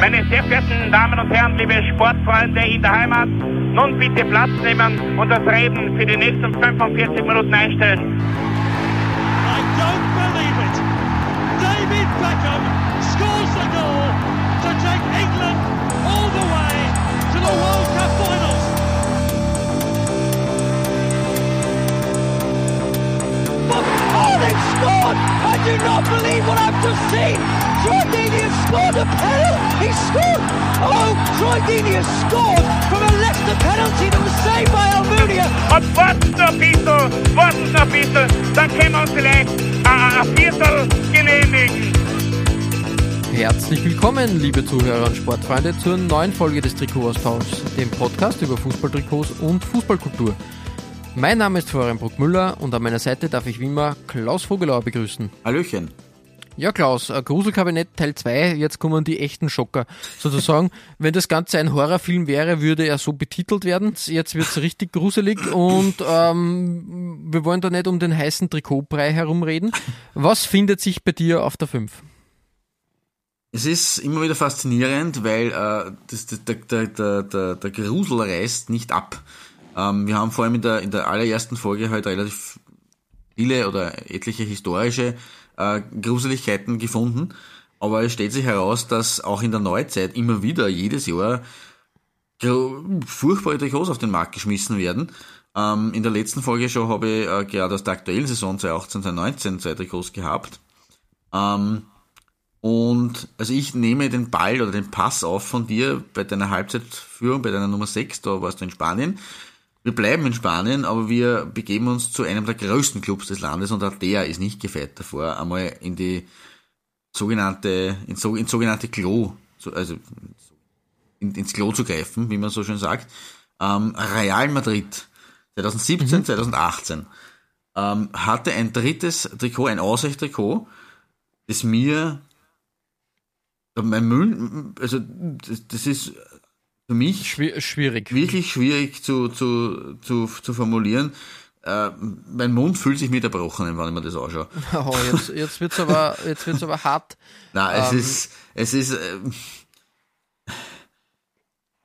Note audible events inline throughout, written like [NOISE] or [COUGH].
Meine sehr verehrten Damen und Herren, liebe Sportfreunde in der Heimat, nun bitte Platz nehmen und das Reden für die nächsten 45 Minuten einstellen. I don't believe it. David Beckham they've scored! I do not believe what I've just seen! Troy Deeney has scored a penalty! He scored! Oh, Troy Deeney has scored from a Leicester penalty that was saved by Almunia! Und warten noch ein bisschen, warten noch ein bisschen, dann können wir uns vielleicht ein, ein Viertel genehmigen. Herzlich willkommen, liebe Zuhörer und Sportfreunde, zur neuen Folge des Trikotaustauschs, dem Podcast über Fußballtrikots und Fußballkultur. Mein Name ist Florian Bruckmüller und an meiner Seite darf ich wie immer Klaus Vogelauer begrüßen. Hallöchen. Ja, Klaus, Gruselkabinett Teil 2, jetzt kommen die echten Schocker. Sozusagen, [LAUGHS] wenn das Ganze ein Horrorfilm wäre, würde er so betitelt werden. Jetzt wird's richtig gruselig und ähm, wir wollen da nicht um den heißen Trikotbrei herumreden. Was findet sich bei dir auf der 5? Es ist immer wieder faszinierend, weil äh, das, der, der, der, der, der Grusel reißt nicht ab. Ähm, wir haben vor allem in der, in der allerersten Folge halt relativ viele oder etliche historische äh, Gruseligkeiten gefunden. Aber es stellt sich heraus, dass auch in der Neuzeit immer wieder jedes Jahr furchtbare Trikots auf den Markt geschmissen werden. Ähm, in der letzten Folge schon habe ich äh, gerade aus der aktuellen Saison 2018, 2019 zwei Trikots gehabt. Ähm, und also ich nehme den Ball oder den Pass auf von dir bei deiner Halbzeitführung, bei deiner Nummer 6, da warst du in Spanien. Wir bleiben in Spanien, aber wir begeben uns zu einem der größten Clubs des Landes und auch der ist nicht gefeit davor, einmal in die sogenannte, ins, so- ins sogenannte Klo, so- also in, ins Klo zu greifen, wie man so schön sagt. Ähm, Real Madrid 2017, 2018 ähm, hatte ein drittes Trikot, ein Ausweichtrikot, das mir mein Müll, also das, das ist für mich Schwi schwierig. wirklich schwierig zu, zu, zu, zu formulieren. Äh, mein Mund fühlt sich mit erbrochen, wenn ich mir das anschaue. [LAUGHS] Oh, jetzt, jetzt wird's aber, jetzt wird's aber hart. Na, es Ähm. ist, es ist,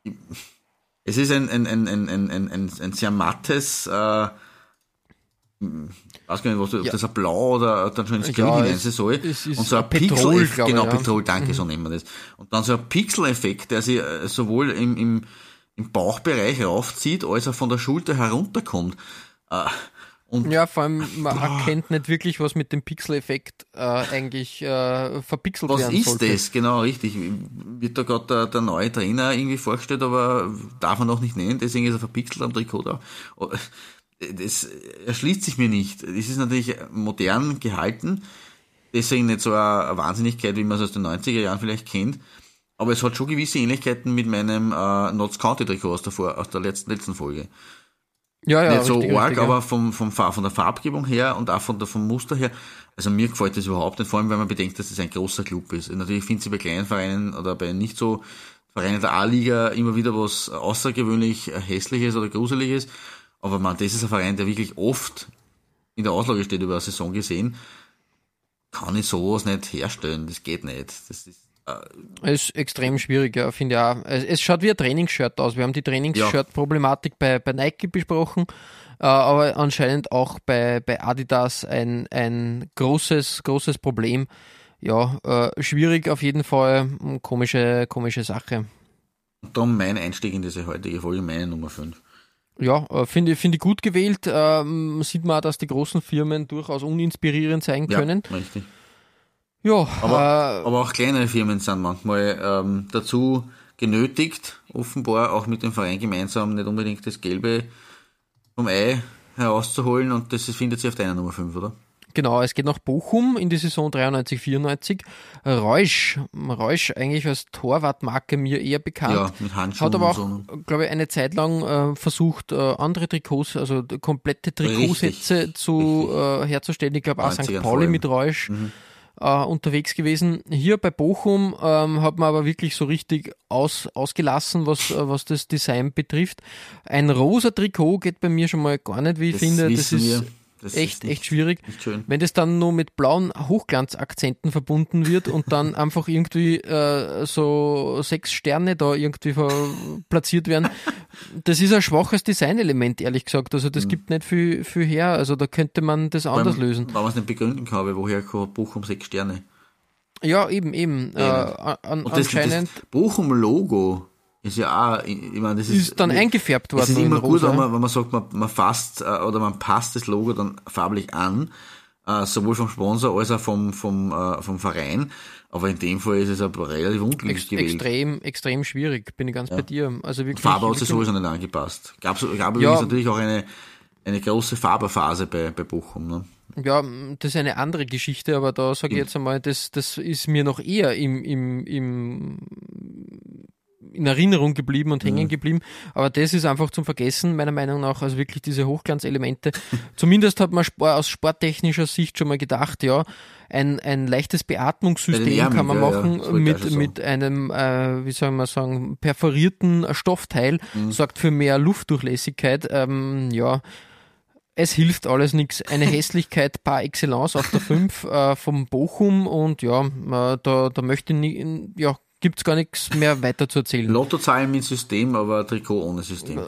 ähm, es ist ein, ein, ein, ein, ein, ein, ein, ein sehr mattes, äh, weiß gar nicht, was du, ob Ja. das ein Blau oder dann schon ins Ja, Grün hinein soll. es ist und so ein Pixel, ich, genau, ja. Mhm. Petrol, danke, so nennen wir das. Und dann so ein Pixel-Effekt, der sich äh, sowohl im, im, im Bauchbereich raufzieht, als auch von der Schulter herunterkommt. Äh, und Ja, vor allem, man [LAUGHS] erkennt nicht wirklich, was mit dem Pixel-Effekt äh, eigentlich äh, verpixelt Was werden ist sollte. das? Genau, richtig. Wird da gerade der, der neue Trainer irgendwie vorgestellt, aber darf man noch nicht nennen, deswegen ist er verpixelt am Trikot da. Das erschließt sich mir nicht. Es ist natürlich modern gehalten, deswegen nicht so eine Wahnsinnigkeit, wie man es aus den 90er Jahren vielleicht kennt. Aber es hat schon gewisse Ähnlichkeiten mit meinem äh, Notts County Trikot aus der, Vor aus der letzten, letzten Folge. Ja, ja, nicht so richtig, arg, richtig, ja. aber vom, vom, von der Farbgebung her und auch von der, vom Muster her, also mir gefällt das überhaupt nicht, vor allem wenn man bedenkt, dass es ein großer Club ist. Natürlich finden sie bei kleinen Vereinen oder bei nicht so Vereinen der A-Liga immer wieder was außergewöhnlich hässliches oder gruseliges, aber man, das ist ein Verein, der wirklich oft in der Auslage steht über eine Saison gesehen, kann ich sowas nicht herstellen, das geht nicht. Das ist, äh, Es ist extrem schwierig, ja, finde ich auch. Es, schaut wie ein Trainingsshirt aus. Wir haben die Trainingsshirt-Problematik bei, bei Nike besprochen, äh, aber anscheinend auch bei, bei Adidas ein, ein großes, großes Problem. Ja, äh, schwierig auf jeden Fall, komische, komische Sache. und darum mein Einstieg in diese heutige Folge, meine Nummer 5. Ja, äh, finde ich, finde ich gut gewählt. Ähm, sieht man auch, dass die großen Firmen durchaus uninspirierend sein Ja, können. richtig. Ja, Aber, äh, aber auch kleinere Firmen sind manchmal ähm, dazu genötigt, offenbar auch mit dem Verein gemeinsam nicht unbedingt das Gelbe vom Ei herauszuholen und das findet sich auf deiner Nummer 5, oder? Genau, es geht nach Bochum in die Saison 93, 94. Reusch, Reusch eigentlich als Torwartmarke mir eher bekannt. Ja, mit Handschuhen Hat aber auch, so. glaube ich, eine Zeit lang äh, versucht, äh, andere Trikots, also komplette Trikotsätze zu äh, herzustellen. Ich glaube auch 90ern St. Pauli mit Reusch äh, unterwegs gewesen. Hier bei Bochum ähm, hat man aber wirklich so richtig aus, ausgelassen, was, äh, was das Design betrifft. Ein rosa Trikot geht bei mir schon mal gar nicht, wie ich Das finde. Das ist wir. Das echt, echt schwierig. Wenn das dann nur mit blauen Hochglanzakzenten verbunden wird und dann [LAUGHS] einfach irgendwie äh, so sechs Sterne da irgendwie platziert werden, das ist ein schwaches Designelement, ehrlich gesagt. Also das mhm. gibt nicht viel, viel her. Also da könnte man das anders Weil, lösen. Weil man es nicht begründen kann, woher kommt Bochum sechs Sterne? Ja, eben, eben. eben. Äh, an, und das, anscheinend. Das Bochum-Logo ist ja auch, ich meine, das ist, ist dann eingefärbt worden. Es ist immer gut, wenn man, wenn man sagt, man, man fasst äh, oder man passt das Logo dann farblich an, äh, sowohl vom Sponsor als auch vom, vom, äh, vom Verein. Aber in dem Fall ist es aber relativ unglücklich Ex gewählt. Extrem, extrem schwierig, bin ich ganz ja. bei dir. Also wirklich, Farbe hat sich sowieso nicht angepasst. Gab, gab ja. natürlich auch eine, eine große Faberphase bei, bei Bochum. Ne? Ja, das ist eine andere Geschichte, aber da sage ich jetzt einmal, das, das ist mir noch eher im, im, im in Erinnerung geblieben und hängen mhm. geblieben. Aber das ist einfach zum Vergessen, meiner Meinung nach. Also wirklich diese Hochglanzelemente. [LAUGHS] Zumindest hat man aus sporttechnischer Sicht schon mal gedacht, ja, ein, ein leichtes Beatmungssystem kann man machen ja, mit, mit einem, äh, wie soll man sagen, perforierten Stoffteil, mhm. sorgt für mehr Luftdurchlässigkeit. Ähm, ja, es hilft alles nichts. Eine [LAUGHS] Hässlichkeit par excellence auf der 5 äh, vom Bochum und ja, äh, da, da möchte ich nie, ja, gibt es gar nichts mehr weiter zu erzählen. Lottozahlen mit System, aber Trikot ohne System.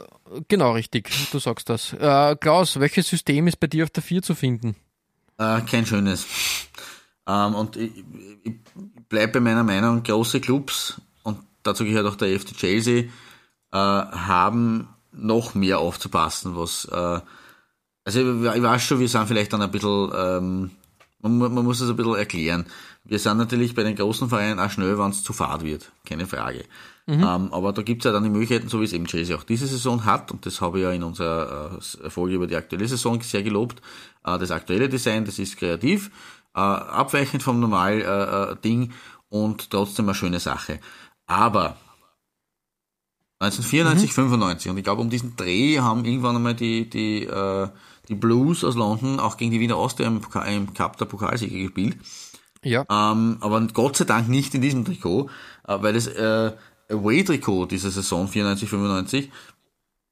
Genau, richtig. Du sagst das. Äh, Klaus, welches System ist bei dir auf der 4 zu finden? Äh, kein schönes. Ähm, und ich, ich bleibe bei meiner Meinung, große Clubs, und dazu gehört auch der FC Chelsea, äh, haben noch mehr aufzupassen, was, äh, also ich, ich weiß schon, wir sind vielleicht dann ein bisschen, ähm, man, man muss es ein bisschen erklären. Wir sind natürlich bei den großen Vereinen auch schnell, wenn es zu fad wird, keine Frage. Mhm. Ähm, aber da gibt es ja dann die Möglichkeiten, so wie es eben Chelsea auch diese Saison hat, und das habe ich ja in unserer äh, Folge über die aktuelle Saison sehr gelobt. Äh, das aktuelle Design, das ist kreativ, äh, abweichend vom normal äh, äh, Ding und trotzdem eine schöne Sache. Aber 1994, mhm. 95, und ich glaube, um diesen Dreh haben irgendwann einmal die, die, äh, die Blues aus London auch gegen die Wiener Austria im, im Cup der Pokalsieger gespielt. Ja. Ähm, aber Gott sei Dank nicht in diesem Trikot, äh, weil das äh, Away-Trikot dieser Saison 94, 95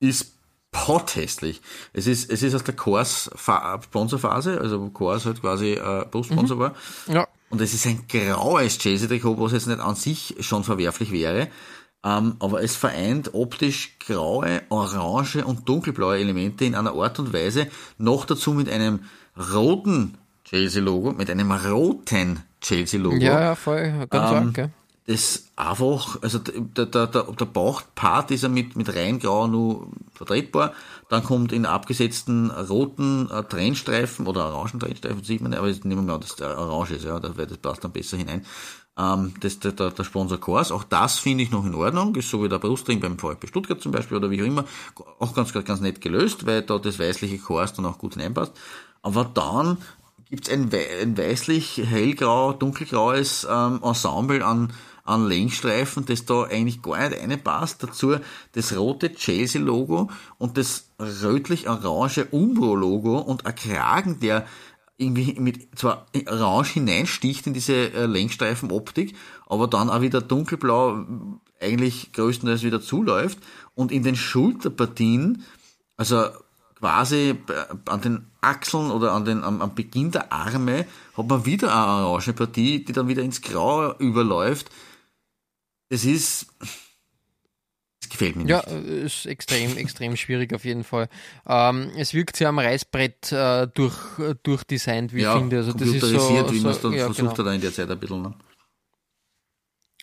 ist pothässlich. Es ist, es ist aus der Kors Sponsorphase, also Kors halt quasi äh, Brustsponsor mhm. war. Ja. Und es ist ein graues Chelsea-Trikot, was jetzt nicht an sich schon verwerflich wäre. Ähm, aber es vereint optisch graue, orange und dunkelblaue Elemente in einer Art und Weise, noch dazu mit einem roten Chelsea-Logo, mit einem roten Chelsea-Logo. Ja, ja, voll, ganz ähm, arg, gell? Das einfach, also der, der, der, der Bauchpart ist ja mit, mit rein grau nur vertretbar. Dann kommt in abgesetzten roten äh, Trennstreifen oder orangen Trennstreifen, sieht man, aber jetzt nehmen wir mal, dass der orange ist, ja, das, das passt dann besser hinein. Ähm, das, der, der, der Sponsor Kors, auch das finde ich noch in Ordnung, ist so wie der Brustring beim VfB Stuttgart zum Beispiel oder wie auch immer, auch ganz, ganz nett gelöst, weil da das weißliche Kors dann auch gut hineinpasst. Aber dann gibt es ein, ein weißlich hellgrau, dunkelgraues ähm, Ensemble an, an Längsstreifen, das da eigentlich gar nicht reinpasst. Dazu das rote Chelsea-Logo und das rötlich-orange Umbro-Logo und ein Kragen, der irgendwie mit zwar orange hineinsticht in diese äh, Längsstreifenoptik, aber dann auch wieder dunkelblau eigentlich größtenteils wieder zuläuft und in den Schulterpartien, also quasi an den Achseln oder an den, am, am Beginn der Arme hat man wieder eine orange Partie, die dann wieder ins Graue überläuft. Das ist, gefällt mir nicht. Ja, ist extrem, extrem schwierig auf jeden Fall. Ähm, es wirkt sehr am Reißbrett äh, durch, durchdesignt, wie ja, ich finde. Also das ist so, wie man es dann ja, versucht genau. hat in der Zeit ein bisschen. Ne?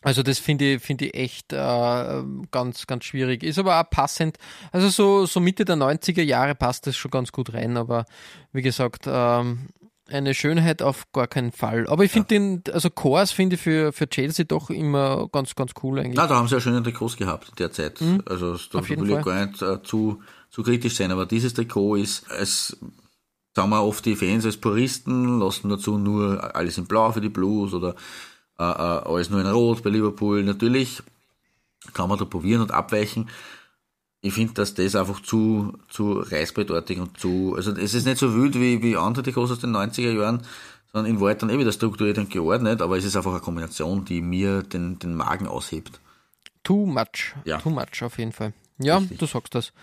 Also das finde ich, finde ich echt äh, ganz, ganz schwierig. Ist aber auch passend. Also so, so Mitte der 90er Jahre passt das schon ganz gut rein, aber wie gesagt, ähm, eine Schönheit auf gar keinen Fall. Aber ich finde ja. den, also Kors finde ich für, für Chelsea doch immer ganz, ganz cool eigentlich. Na, da haben sie ja schöne Trikots gehabt derzeit. Mhm. Also da will ich gar nicht äh, zu, zu kritisch sein, aber dieses Trikot ist, es sagen wir oft die Fans als Puristen, lassen dazu nur alles in Blau für die Blues oder äh, äh, alles nur in Rot bei Liverpool. Natürlich kann man da probieren und abweichen. Ich finde, dass das einfach zu, zu reißbrettartig und zu, also es ist nicht so wild wie, wie andere Trikots aus den 90er Jahren, sondern in Wahrheit dann eh wieder strukturiert und geordnet, aber es ist einfach eine Kombination, die mir den, den Magen aushebt. Too much. Ja. Too much auf jeden Fall. Ja, Richtig. du sagst das.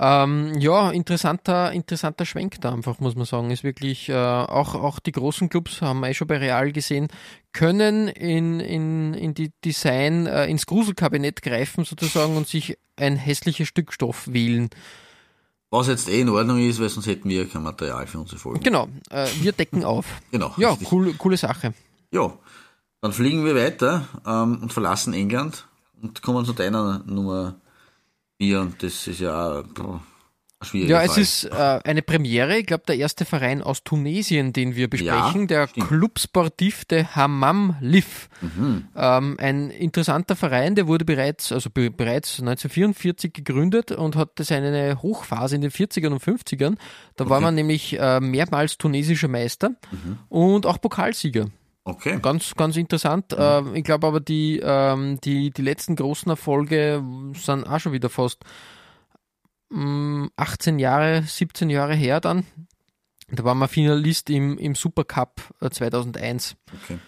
Ähm, ja, interessanter, interessanter Schwenk da einfach, muss man sagen. Ist wirklich, äh, auch, auch die großen Clubs, haben wir eh schon bei Real gesehen, können in, in, in die Design, äh, ins Gruselkabinett greifen sozusagen und sich ein hässliches Stück Stoff wählen. Was jetzt eh in Ordnung ist, weil sonst hätten wir kein Material für unsere Folge. Genau, äh, wir decken auf. [LAUGHS] Genau. Ja, cool, coole Sache. Ja, dann fliegen wir weiter ähm, und verlassen England und kommen zu deiner Nummer vier und das ist ja boah, schwierig. Ja, es Fall. ist äh, eine Premiere. Ich glaube, der erste Verein aus Tunesien, den wir besprechen, ja, der stimmt. Club Sportif de Hammam Lif. Mhm. Ähm, ein interessanter Verein, der wurde bereits, also be bereits 1944 gegründet und hatte seine Hochphase in den 40ern und 50ern. Da okay. war man nämlich äh, mehrmals tunesischer Meister mhm. und auch Pokalsieger. Okay. Ganz, ganz interessant. Mhm. Ich glaube aber, die, ähm, die, die letzten großen Erfolge sind auch schon wieder fast 18 mm, Jahre, 17 Jahre her dann. Da waren wir Finalist im, im Supercup 2001. Äh, okay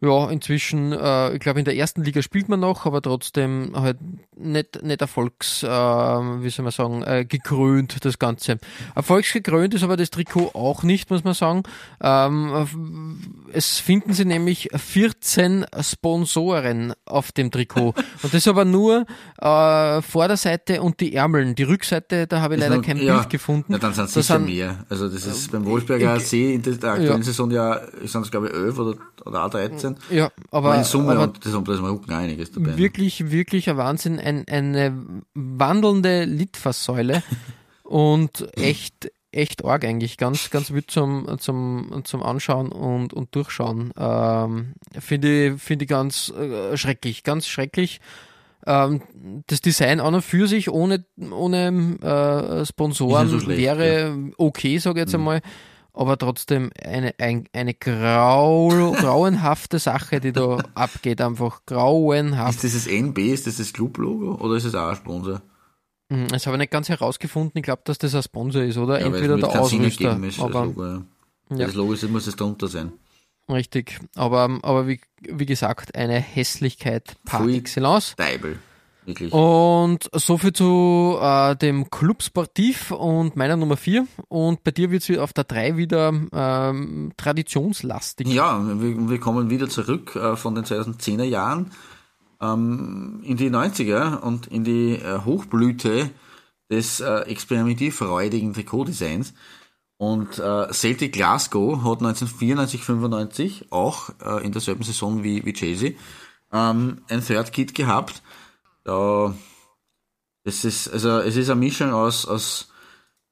ja, inzwischen, äh, ich glaube, in der ersten Liga spielt man noch, aber trotzdem halt nicht, nicht erfolgs, äh, wie soll man sagen, äh, gekrönt, das Ganze. Erfolgsgekrönt ist aber das Trikot auch nicht, muss man sagen. Ähm, es finden sie nämlich 14 Sponsoren auf dem Trikot. [LAUGHS] Und das aber nur äh, Vorderseite und die Ärmeln. Die Rückseite, da habe ich leider noch, kein ja, Bild gefunden. Ja, dann sind es sicher sind, mehr. Also das ist beim Wolfsberger AC in der aktuellen ja. Saison ja, sind es glaube ich 11 oder, oder auch 13 sind. Ja, aber, in Summe aber und das, das ist Rücken einiges dabei. Wirklich, wirklich ein Wahnsinn, ein, eine wandelnde Litfaßsäule [LAUGHS] und echt, echt arg eigentlich, ganz, ganz wild zum, zum, zum Anschauen und, und Durchschauen. Ähm, Finde ich, finde ich ganz äh, schrecklich, ganz schrecklich. Ähm, das Design an und für sich ohne, ohne äh, Sponsoren so schlecht, wäre ja. okay, sage ich jetzt mhm. einmal aber trotzdem eine, ein, eine grau, grauenhafte Sache, die da abgeht, einfach grauenhaft. Ist das das NB, ist das das Club-Logo oder ist es auch ein Sponsor? Hm, das habe ich nicht ganz herausgefunden. Ich glaube, dass das ein Sponsor ist, oder? Ja, Entweder der Ausrüster. Ist, aber, das Logo, ja. Ja. Das Logo ist, muss es drunter sein. Richtig. Aber, aber wie, wie gesagt, eine Hässlichkeit par excellence. Deibel. Wirklich. Und soviel zu äh, dem Club Sportiv und meiner Nummer 4. Und bei dir wird es auf der 3 wieder ähm, traditionslastig. Ja, wir, wir kommen wieder zurück äh, von den 2010er Jahren ähm, in die 90er und in die äh, Hochblüte des äh, experimentivfreudigen Trikotdesigns. Und äh, Celtic Glasgow hat 1994, 95 auch äh, in derselben Saison wie, wie Chelsea ähm, ein Third Kit gehabt da, das ist, also es ist eine Mischung aus, aus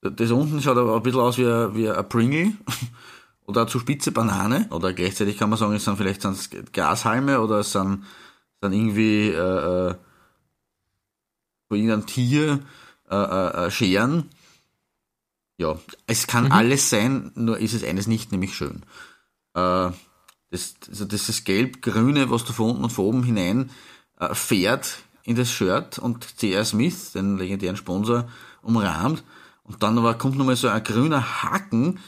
das unten schaut aber ein bisschen aus wie, ein, wie ein Pringle [LAUGHS] oder eine zu spitze Banane oder gleichzeitig kann man sagen, es sind vielleicht sind's Grashalme oder es sind, sind irgendwie äh, äh, von irgendeinem Tier äh, äh, äh, Scheren. Ja, es kann mhm. alles sein, nur ist es eines nicht, nämlich schön. Äh, das, also das ist gelb-grüne, was da von unten und von oben hinein äh, fährt, in das Shirt und C.R. Smith, den legendären Sponsor, umrahmt. Und dann aber kommt nochmal so ein grüner Haken,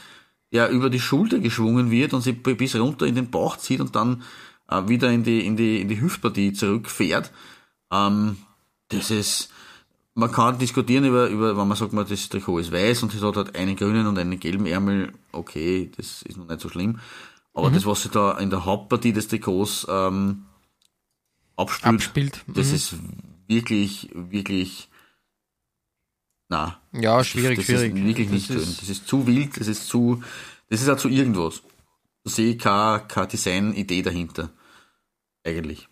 der über die Schulter geschwungen wird und sich bis runter in den Bauch zieht und dann äh, wieder in die, in die, in die Hüftpartie zurückfährt. Ähm, das ist, man kann diskutieren über, über, wenn man sagt, man, das Trikot ist weiß und es hat halt einen grünen und einen gelben Ärmel, okay, das ist noch nicht so schlimm. Aber mhm. das, was sie da in der Hauptpartie des Trikots ähm, abspielt, abspielt. das mhm. ist wirklich, wirklich, na. Ja, schwierig, das schwierig. Ist wirklich nicht das schön. das ist zu wild, das ist zu, das ist auch zu irgendwas. Sehe ich keine, keine Design-Idee dahinter. Eigentlich.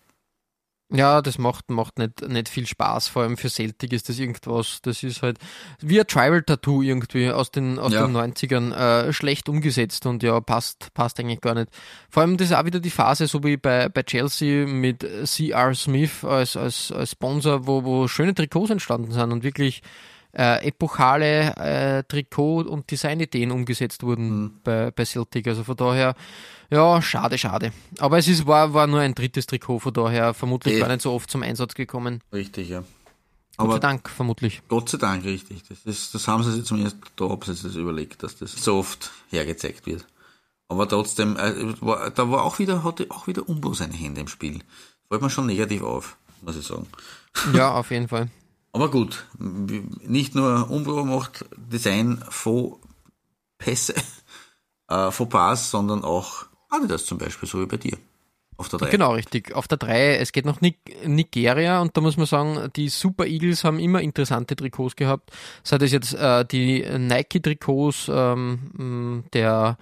Ja, das macht, macht nicht, nicht viel Spaß. Vor allem für Celtic ist das irgendwas, das ist halt wie ein Tribal-Tattoo irgendwie aus den, aus ja. den 90ern äh, schlecht umgesetzt und ja, passt, passt eigentlich gar nicht. Vor allem das ist auch wieder die Phase, so wie bei, bei Chelsea mit CR Smith als, als, als Sponsor, wo, wo schöne Trikots entstanden sind und wirklich äh, epochale äh, Trikot- und Designideen umgesetzt wurden mhm. bei, bei Celtic. Also von daher, ja, schade, schade. Aber es ist, war, war nur ein drittes Trikot, von daher vermutlich äh, gar nicht so oft zum Einsatz gekommen. Richtig, ja. Aber Gott sei Dank, vermutlich. Gott sei Dank, richtig. Das, ist, das haben sie sich zumindest, da haben sie sich das überlegt, dass das so oft hergezeigt wird. Aber trotzdem, äh, war, da war auch wieder, hatte auch wieder Umbau seine Hände im Spiel. Fällt mir schon negativ auf, muss ich sagen. Ja, auf jeden Fall. Aber gut, nicht nur Umbro macht Design vor Pässe, [LAUGHS] äh, vor Pass, sondern auch Adidas zum Beispiel, so wie bei dir. Auf der 3. Genau, richtig. Auf der 3, es geht nach Nigeria und da muss man sagen, die Super Eagles haben immer interessante Trikots gehabt. Sei das jetzt äh, die Nike-Trikots ähm, der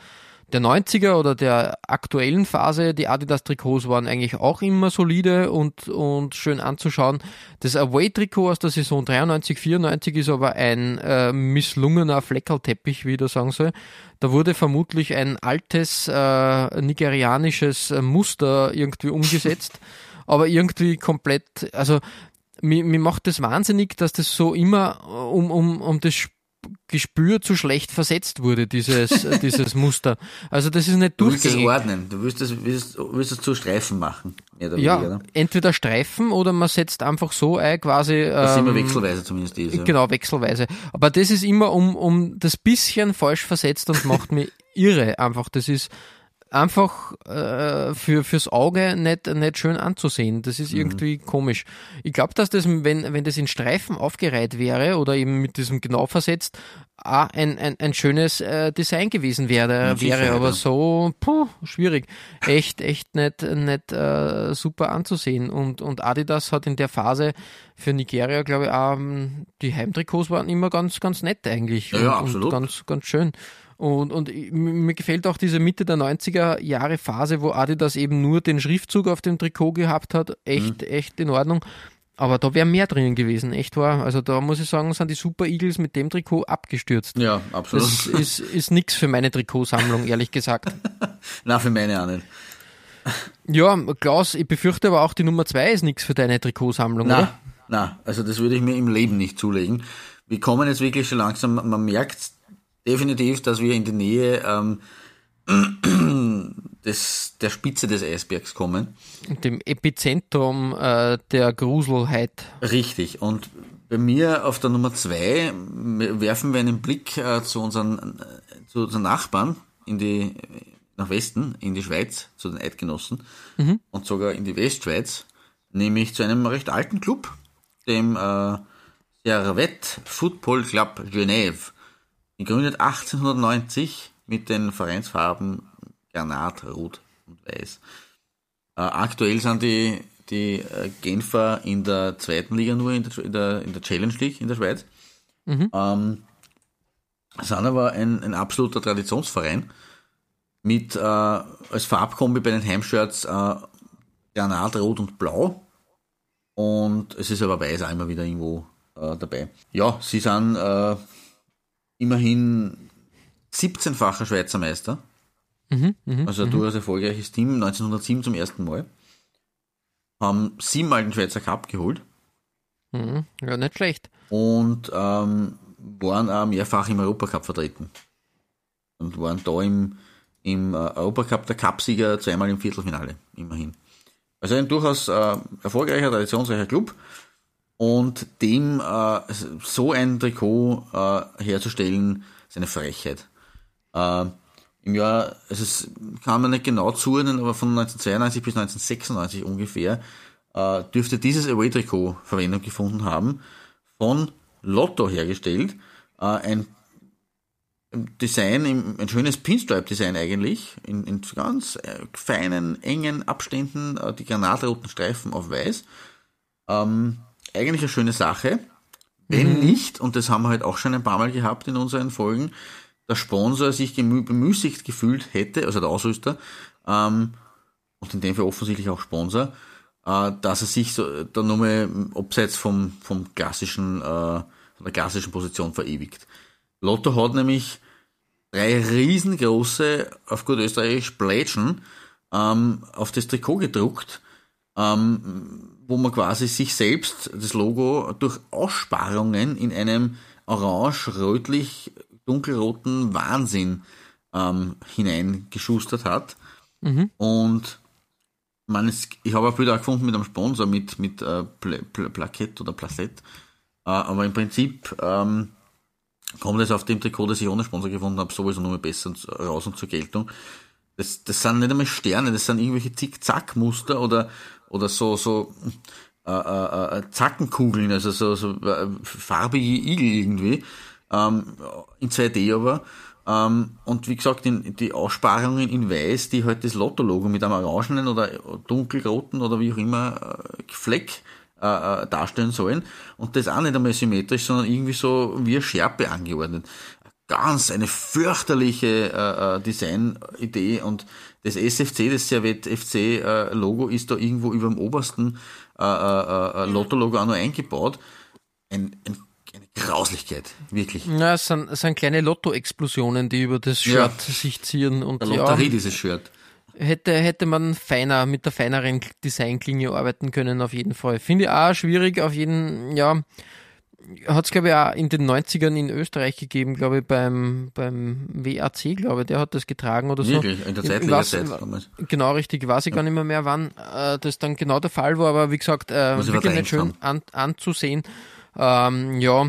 der 90er oder der aktuellen Phase, die Adidas-Trikots waren eigentlich auch immer solide und, und schön anzuschauen. Das Away-Trikot aus der Saison 93, 94 ist aber ein äh, misslungener Fleckerlteppich, wie ich da sagen soll. Da wurde vermutlich ein altes äh, nigerianisches Muster irgendwie umgesetzt, [LAUGHS] aber irgendwie komplett, also mir, mir macht das wahnsinnig, dass das so immer um, um, um das Gespür zu schlecht versetzt wurde, dieses, dieses Muster. Also das ist nicht durchgängig. Du willst es ordnen, du willst es, willst, willst es zu Streifen machen. ja, weniger, entweder Streifen oder man setzt einfach so ein, quasi. Das ähm, immer wechselweise zumindest ist. Ja. Genau, wechselweise. Aber das ist immer um, um das bisschen falsch versetzt und macht mich irre einfach. Das ist, einfach äh, für, fürs Auge nicht, nicht schön anzusehen. Das ist mhm. irgendwie mhm. komisch. Ich glaube, dass das, wenn, wenn das in Streifen aufgereiht wäre oder eben mit diesem genau versetzt, auch ein, ein, ein schönes äh, Design gewesen wäre, wäre aber so puh, schwierig. Echt, echt nicht, nicht äh, super anzusehen. Und, und Adidas hat in der Phase für Nigeria, glaube ich, auch, ähm, die Heimtrikots waren immer ganz, ganz nett eigentlich. Ja, und, ja absolut. Und ganz, ganz schön. Und, und mir gefällt auch diese Mitte der 90er Jahre Phase, wo Adidas eben nur den Schriftzug auf dem Trikot gehabt hat. Echt, mhm. echt in Ordnung. Aber da wäre mehr drinnen gewesen, echt wahr. Also da muss ich sagen, sind die Super Eagles mit dem Trikot abgestürzt. Ja, absolut. Das ist, ist nix für meine Trikotsammlung, ehrlich gesagt. [LAUGHS] Na, für meine auch nicht. Ja, Klaus, ich befürchte aber auch, die Nummer zwei ist nichts für deine Trikotsammlung, na, oder? Na, also das würde ich mir im Leben nicht zulegen. Wir kommen jetzt wirklich schon langsam, man merkt, definitiv, dass wir in die Nähe ähm, [CLEARS THROAT] des, der Spitze des Eisbergs kommen. Dem Epizentrum äh, der Gruselheit. Richtig. Und bei mir auf der Nummer zwei werfen wir einen Blick äh, zu, unseren, äh, zu unseren Nachbarn in die, nach Westen, in die Schweiz, zu den Eidgenossen mhm. und sogar in die Westschweiz, nämlich zu einem recht alten Club, dem äh, Servette Football Club Genève. Gegründet 1890 mit den Vereinsfarben Granat, Rot und Weiß. Äh, aktuell sind die, die äh, Genfer in der zweiten Liga nur in der, in der, in der Challenge League in der Schweiz. Mhm. Ähm, sind aber ein, ein absoluter Traditionsverein mit äh, als Farbkombi bei den Heimshirts äh, Granat, Rot und Blau. Und es ist aber weiß auch immer wieder irgendwo äh, dabei. Ja, sie sind äh, immerhin 17-facher Schweizer Meister. Mhm, mh, also ein mhm. durchaus erfolgreiches Team, 1907 zum ersten Mal. Haben siebenmal den Schweizer Cup geholt. Mhm, ja, nicht schlecht. Und ähm, waren auch mehrfach im Europacup vertreten. Und waren da im, im äh, Europacup der Cupsieger zweimal im Viertelfinale, immerhin. Also ein durchaus äh, erfolgreicher, traditionsreicher Club. Und dem äh, so ein Trikot äh, herzustellen, ist eine Frechheit. Äh, Im Jahr, es kann man nicht genau zuordnen, aber von 1992 bis 1996 ungefähr, äh, dürfte dieses Away-Trikot Verwendung gefunden haben, von Lotto hergestellt. Äh, ein Design, ein schönes Pinstripe-Design eigentlich, in, in ganz äh, feinen, engen Abständen, äh, die granatroten Streifen auf weiß. Ähm, eigentlich eine schöne Sache. Wenn mhm. nicht, und das haben wir halt auch schon ein paar Mal gehabt in unseren Folgen, der Sponsor sich bemüßigt gefühlt hätte, also der Ausrüster, ähm, und in dem Fall offensichtlich auch Sponsor, äh, dass er sich so da nochmal abseits vom, vom klassischen, äh, von der klassischen Position verewigt. Lotto hat nämlich drei riesengroße, auf gut österreichisch, Plätschen ähm, auf das Trikot gedruckt, ähm, wo man quasi sich selbst das Logo durch Aussparungen in einem orange-rötlich dunkelroten Wahnsinn ähm, hineingeschustert hat. Mhm. Und man ist, ich habe auch Bilder gefunden mit einem Sponsor, mit, mit äh, Pl Pl Plakett oder Placette. Äh, aber im Prinzip ähm, kommt es auf dem Trikot, das ich ohne Sponsor gefunden habe, sowieso nur besser raus und zur Geltung. Das, das sind nicht einmal Sterne, das sind irgendwelche Zick-Zack-Muster oder, oder so, so äh, äh, äh Zackenkugeln, also so, so äh, farbige Igel irgendwie, ähm, in 2D aber. Ähm, und wie gesagt, in, die Aussparungen in weiß, die halt das Lotto-Logo mit einem orangenen oder dunkelroten oder wie auch immer äh, Fleck äh, äh, darstellen sollen. Und das auch nicht einmal symmetrisch, sondern irgendwie so wie eine Schärpe angeordnet. Ganz eine fürchterliche äh, äh Designidee und das SFC, das Servet FC äh, Logo ist da irgendwo über dem obersten äh, äh, äh Lotto-Logo auch noch eingebaut. Ein, ein, eine Grauslichkeit, wirklich. Ja, es sind, es sind kleine Lotto-Explosionen, die über das Shirt ja. sich ziehen. Und der Lotterie, ja, dieses Shirt. Hätte, hätte man feiner, mit der feineren Designklinge arbeiten können, auf jeden Fall. Finde ich auch schwierig, auf jeden, ja, hat es glaube ich auch in den 90ern in Österreich gegeben, glaube ich, beim, beim WAC, glaube ich, der hat das getragen oder Wirklich? so. in der Zeitliga-Zeit damals. Genau, richtig, weiß ich ja. gar nicht mehr, mehr wann äh, das dann genau der Fall war, aber wie gesagt, äh, wirklich nicht schön an, anzusehen. Ähm, ja,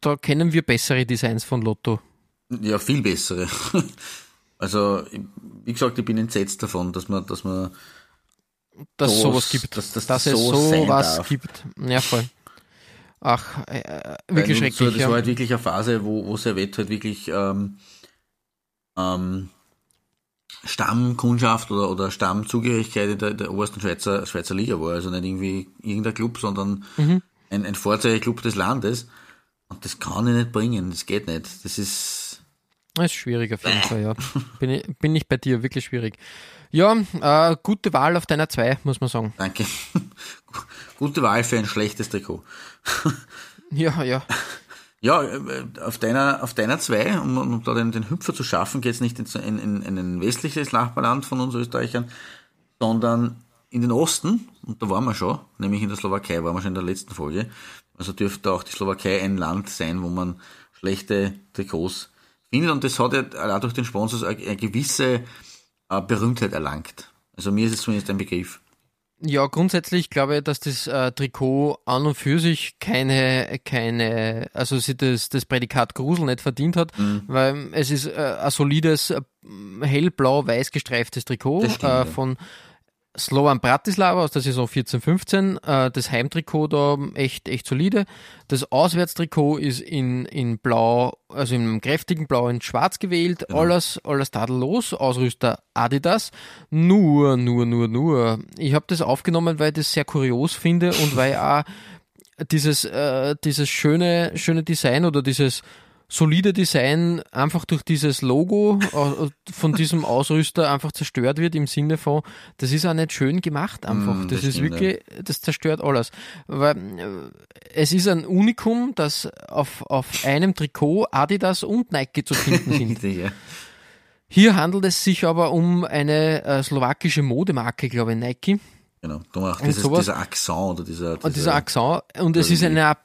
da kennen wir bessere Designs von Lotto. Ja, viel bessere. [LAUGHS] also, wie gesagt, ich bin entsetzt davon, dass man, dass man dass sowas, sowas gibt, dass, dass, dass es sowas gibt. Ja, voll. Ach, äh, wirklich Weil, schrecklich. So, das ja. war halt wirklich eine Phase, wo, wo Servet halt wirklich ähm, ähm, Stammkundschaft oder, oder Stammzugehörigkeit in der, der obersten Schweizer, Schweizer Liga war. Also nicht irgendwie irgendein Club, sondern mhm. ein, ein Vorzeigeklub des Landes. Und das kann ich nicht bringen, das geht nicht. Das ist. Das ist schwierig auf jeden Fall, ja. Bin ich, bin ich bei dir, wirklich schwierig. Ja, äh, gute Wahl auf deiner 2, muss man sagen. Danke. [LAUGHS] gute Wahl für ein schlechtes Trikot. [LAUGHS] ja, ja. Ja, äh, auf deiner, auf deiner 2, um, um da den, den Hüpfer zu schaffen, geht es nicht in, in, in ein westliches Nachbarland von uns Österreichern, sondern in den Osten, und da waren wir schon, nämlich in der Slowakei, waren wir schon in der letzten Folge. Also dürfte auch die Slowakei ein Land sein, wo man schlechte Trikots findet. Und das hat ja auch durch den Sponsor eine gewisse äh, Berühmtheit erlangt. Also mir ist es zumindest ein Begriff. Ja, grundsätzlich glaube ich, dass das äh, Trikot an und für sich keine, keine, also sie das, das Prädikat Grusel nicht verdient hat, mhm. weil es ist äh, ein solides, äh, hellblau-weiß gestreiftes Trikot äh, von Slovan Bratislava aus der Saison 14-15, äh, das Heimtrikot da echt, echt solide. Das Auswärtstrikot ist in, in blau, also im kräftigen Blau in schwarz gewählt, genau. alles, alles tadellos, Ausrüster Adidas. Nur, nur, nur, nur. Ich habe das aufgenommen, weil ich das sehr kurios finde und weil auch dieses, äh, dieses schöne, schöne Design oder dieses solide Design einfach durch dieses Logo äh, von diesem Ausrüster einfach zerstört wird im Sinne von, das ist auch nicht schön gemacht einfach. Mm, das, das, ist stimmt, wirklich, das zerstört alles. Weil äh, es ist ein Unikum, dass auf, auf einem Trikot Adidas und Nike zu finden [LAUGHS] sind. ja. Hier handelt es sich aber um eine äh, slowakische Modemarke, glaube ich, Nike. Genau, da macht dieses, dieser Akzent oder dieser, dieser, und dieser Akzent. Und es ist eine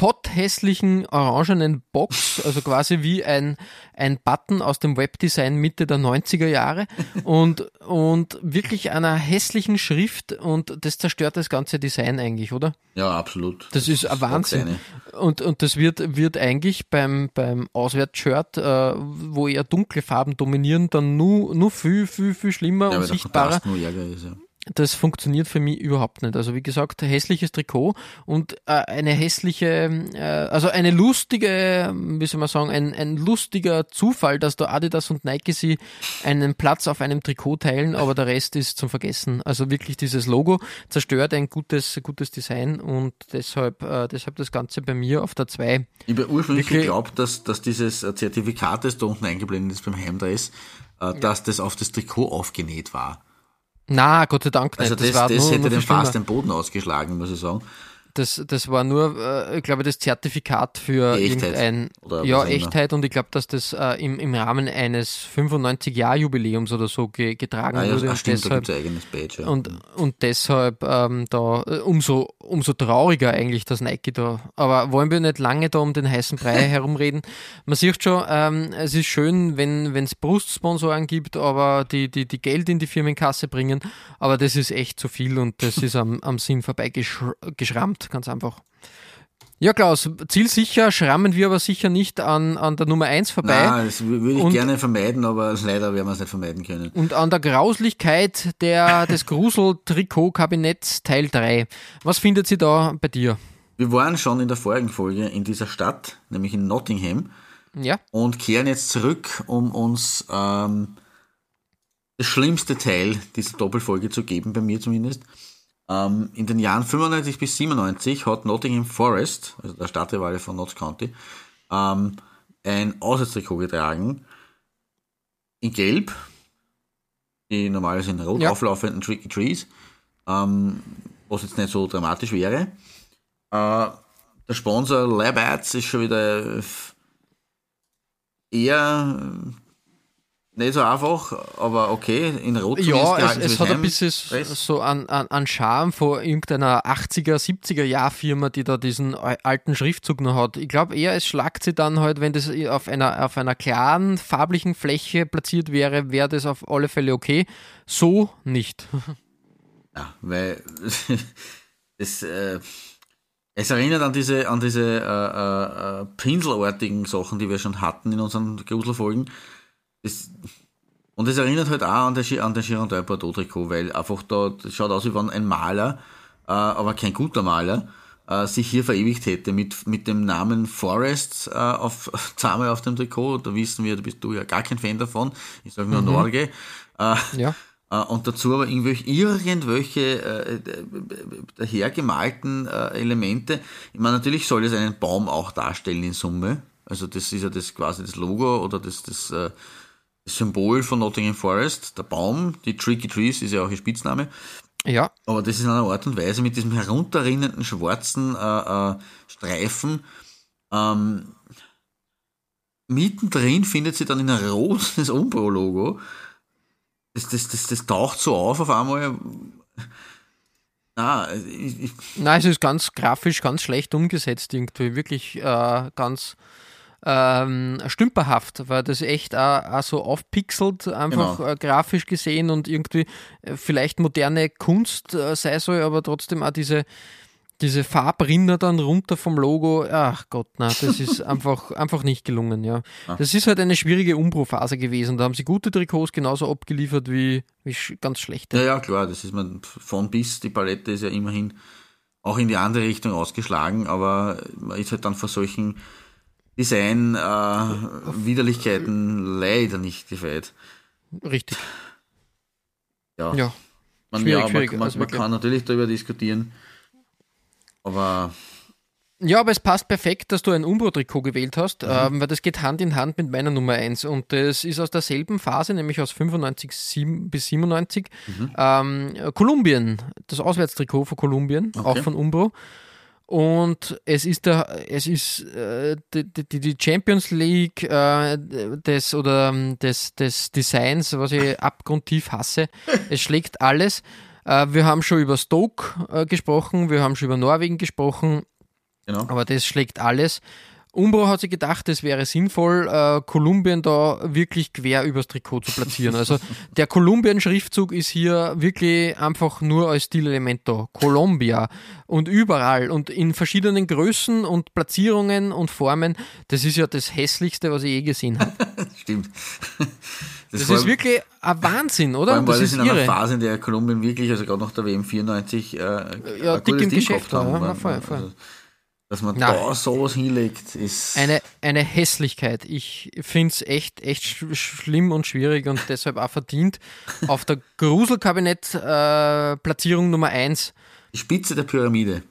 potthässlichen orangenen Box, also quasi wie ein, ein Button aus dem Webdesign Mitte der 90er Jahre und, und wirklich einer hässlichen Schrift und das zerstört das ganze Design eigentlich, oder? Ja, absolut. Das, das ist ein Wahnsinn. Und, und das wird, wird eigentlich beim, beim Auswärtsshirt, äh, wo eher dunkle Farben dominieren, dann nur, nur viel, viel, viel schlimmer ja, und sichtbarer. Nur Ärger ist, ja das funktioniert für mich überhaupt nicht. Also wie gesagt, hässliches Trikot und äh, eine hässliche, äh, also eine lustige, wie soll man sagen, ein, ein lustiger Zufall, dass da Adidas und Nike sie einen Platz auf einem Trikot teilen, aber der Rest ist zum Vergessen. Also wirklich dieses Logo zerstört ein gutes, gutes Design und deshalb, äh, deshalb das Ganze bei mir auf der 2. Ich habe ursprünglich geglaubt, dass, dass dieses Zertifikat, das da unten eingeblendet ist beim Heimdress, äh, dass das auf das Trikot aufgenäht war. Na, Gott sei Dank nicht. Also das, das, das hätte den fast den Boden ausgeschlagen, muss ich sagen. Das, das war nur, äh, ich glaube, das Zertifikat für irgendein, ja, Echtheit und ich glaube, dass das äh, im, im Rahmen eines 95-Jahr-Jubiläums oder so ge, getragen ah, ja, wurde. Ach, stimmt, deshalb, Badge, ja. und, und deshalb ähm, da äh, umso, umso trauriger eigentlich, dass Nike da, aber wollen wir nicht lange da um den heißen Brei [LAUGHS] herumreden. Man sieht schon, ähm, es ist schön, wenn es Brustsponsoren gibt, aber die, die, die Geld in die Firmenkasse bringen, aber das ist echt zu viel und das [LAUGHS] ist am, am Sinn vorbei geschrammt ganz einfach. Ja, Klaus, zielsicher schrammen wir aber sicher nicht an, an der Nummer 1 vorbei. Nein, das würde ich und, gerne vermeiden, aber leider werden wir es nicht vermeiden können. Und an der Grauslichkeit der, des Grusel-Trikot-Kabinetts Teil 3. Was findet sie da bei dir? Wir waren schon in der vorigen Folge in dieser Stadt, nämlich in Nottingham. Ja. Und kehren jetzt zurück, um uns ähm, das schlimmste Teil dieser Doppelfolge zu geben, bei mir zumindest. Ähm, in den Jahren 95 bis 97 hat Nottingham Forest, also der Stadtrivale von Notts County, ähm, ein Auswärtstrikot getragen. In Gelb, die normalerweise in rot ja. auflaufenden Tricky Trees, ähm, was jetzt nicht so dramatisch wäre. Äh, der Sponsor Labads ist schon wieder eher nicht so einfach, aber okay, in Rot Ja, es, es hat ein bisschen so an, an, an Charme von irgendeiner 80er, 70er Jahr Firma, die da diesen alten Schriftzug noch hat. Ich glaube eher, es schlagt sie dann halt, wenn das auf einer, auf einer klaren, farblichen Fläche platziert wäre, wäre das auf alle Fälle okay. So nicht. [LAUGHS] Ja, weil [LAUGHS] es, äh, es erinnert an diese, an diese äh, äh, pinselartigen Sachen, die wir schon hatten in unseren Gruselfolgen. Das, und es erinnert halt auch an den, an den Girondin Bordeaux Trikot, weil einfach da, schaut aus wie wenn ein Maler, äh, aber kein guter Maler, äh, sich hier verewigt hätte mit, mit dem Namen Forest äh, auf, [LAUGHS] zweimal auf dem Trikot. Da wissen wir, da bist du ja gar kein Fan davon. Ich sage nur mhm. Norge. Äh, ja. [LAUGHS] Äh, und dazu aber irgendwelche, irgendwelche äh, dahergemalten äh, Elemente. Ich meine, natürlich soll es einen Baum auch darstellen in Summe. Also das ist ja das quasi das Logo oder das, das äh, Symbol von Nottingham Forest, der Baum, die Tricky Trees ist ja auch ihr Spitzname. Ja. Aber das ist in einer Art und Weise mit diesem herunterrinnenden schwarzen äh, äh, Streifen. Ähm, mittendrin findet sie dann in ein rotes Umbro-Logo. Das, das, das, das taucht so auf auf einmal. Ah, ich, ich Nein, es ist ganz grafisch ganz schlecht umgesetzt irgendwie. Wirklich äh, ganz ähm, stümperhaft, weil das echt auch, auch so aufpixelt, einfach genau. äh, grafisch gesehen und irgendwie äh, vielleicht moderne Kunst äh, sei soll, aber trotzdem auch diese, diese Farbrinner dann runter vom Logo, ach Gott, na, das ist [LAUGHS] einfach, einfach nicht gelungen, ja. Das ist halt eine schwierige Umbruchphase gewesen. Da haben sie gute Trikots genauso abgeliefert wie, wie ganz schlechte. Ja, ja, klar, das ist man von bis, die Palette ist ja immerhin auch in die andere Richtung ausgeschlagen, aber man ist halt dann vor solchen Design-Widerlichkeiten äh, leider nicht gefeit. Richtig. Ja. ja. Man, schwierig, ja, schwierig, man, also man kann natürlich darüber diskutieren, aber. Ja, aber es passt perfekt, dass du ein Umbro-Trikot gewählt hast, mhm. ähm, weil das geht Hand in Hand mit meiner Nummer 1 und das ist aus derselben Phase, nämlich aus 95 bis 97. Mhm. Ähm, Kolumbien, das Auswärtstrikot von Kolumbien, okay. auch von Umbro. Und es ist der, es ist äh, die, die, die, Champions League äh, des oder ähm, des, des Designs, was ich abgrundtief hasse. Es schlägt alles. Äh, wir haben schon über Stoke äh, gesprochen, wir haben schon über Norwegen gesprochen. Genau. Aber das schlägt alles. Umbro hat sich gedacht, es wäre sinnvoll, äh, Kolumbien da wirklich quer übers Trikot zu platzieren. Also der Kolumbien-Schriftzug ist hier wirklich einfach nur als Stilelement da. Colombia und überall und in verschiedenen Größen und Platzierungen und Formen. Das ist ja das hässlichste, was ich je gesehen habe. [LAUGHS] Stimmt. Das, das ist wirklich ein Wahnsinn, oder? Vor allem war das, das in irre. einer Phase, in der Kolumbien wirklich, also gerade nach der WM 94, äh, ja, dick im Geschäft war. Ja, voll, voll. Also, dass man Na, da sowas hinlegt, ist. Eine, eine Hässlichkeit. Ich finde es echt, echt schlimm und schwierig und deshalb auch verdient. Auf der Gruselkabinett-Platzierung äh, Nummer 1. Die Spitze der Pyramide.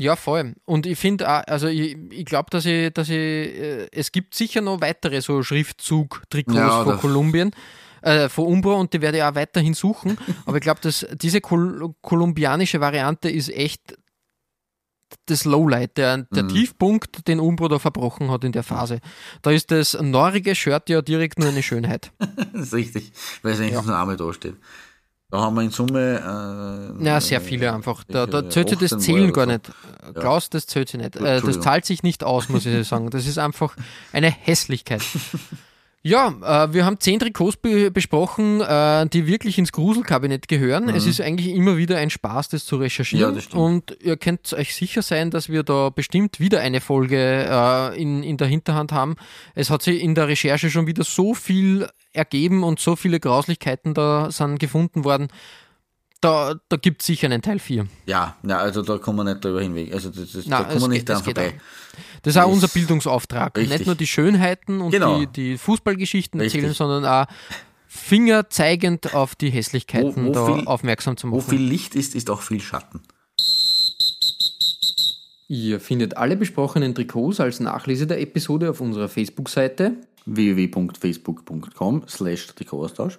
Ja, voll. Und ich finde also ich, ich glaube, dass ich, dass ich, äh, es gibt sicher noch weitere so Schriftzug-Trikots ja, von Kolumbien, äh, von Umbro und die werde ich auch weiterhin suchen. Aber ich glaube, dass diese kol kolumbianische Variante ist echt das Lowlight, der, der mhm. Tiefpunkt, den Umbro da verbrochen hat in der Phase. Da ist das norige Shirt ja direkt nur eine Schönheit. [LAUGHS] das ist richtig, weil es eigentlich ja. nur Name da steht. Da haben wir in Summe. Äh, ja, sehr viele einfach. Da, da zählt sich das Zählen gar nicht. Ja. Klaus, das zählt sich nicht. Äh, das zahlt sich nicht aus, muss ich [LAUGHS] sagen. Das ist einfach eine Hässlichkeit. [LAUGHS] Ja, äh, wir haben zehn Trikots be besprochen, äh, die wirklich ins Gruselkabinett gehören. Mhm. Es ist eigentlich immer wieder ein Spaß, das zu recherchieren. Ja, das stimmt. Und ihr könnt euch sicher sein, dass wir da bestimmt wieder eine Folge äh, in, in der Hinterhand haben. Es hat sich in der Recherche schon wieder so viel ergeben und so viele Grauslichkeiten da sind gefunden worden da, da gibt es sicher einen Teil 4. Ja, ja, also da kommen wir nicht drüber hinweg. Also das, das, Nein, da kommen wir nicht dran vorbei. Auch. Das ist auch unser Bildungsauftrag. Richtig. Nicht nur die Schönheiten und genau. die, die Fußballgeschichten Richtig. erzählen, sondern auch fingerzeigend auf die Hässlichkeiten wo, wo da viel, aufmerksam zu machen. Wo viel Licht ist, ist auch viel Schatten. Ihr findet alle besprochenen Trikots als Nachlese der Episode auf unserer Facebook-Seite www.facebook.com slash Trikotaustausch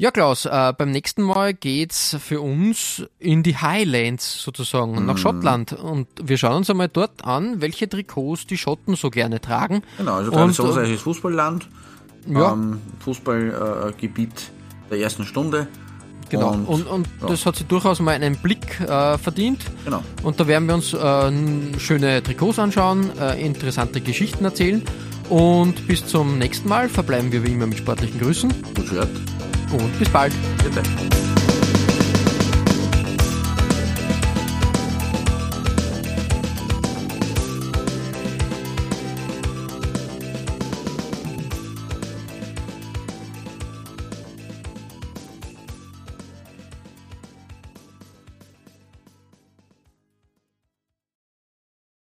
Ja, Klaus, äh, beim nächsten Mal geht's für uns in die Highlands sozusagen, mm. nach Schottland. Und wir schauen uns einmal dort an, welche Trikots die Schotten so gerne tragen. Genau, also traditionsreiches Fußballland, ja. ähm, Fußballgebiet äh, der ersten Stunde. Genau, und, und, und ja. das hat sich durchaus mal einen Blick äh, verdient. Genau. Und da werden wir uns äh, schöne Trikots anschauen, äh, interessante Geschichten erzählen. Und bis zum nächsten Mal verbleiben wir wie immer mit sportlichen Grüßen. Gut gehört und bis bald. Bitte.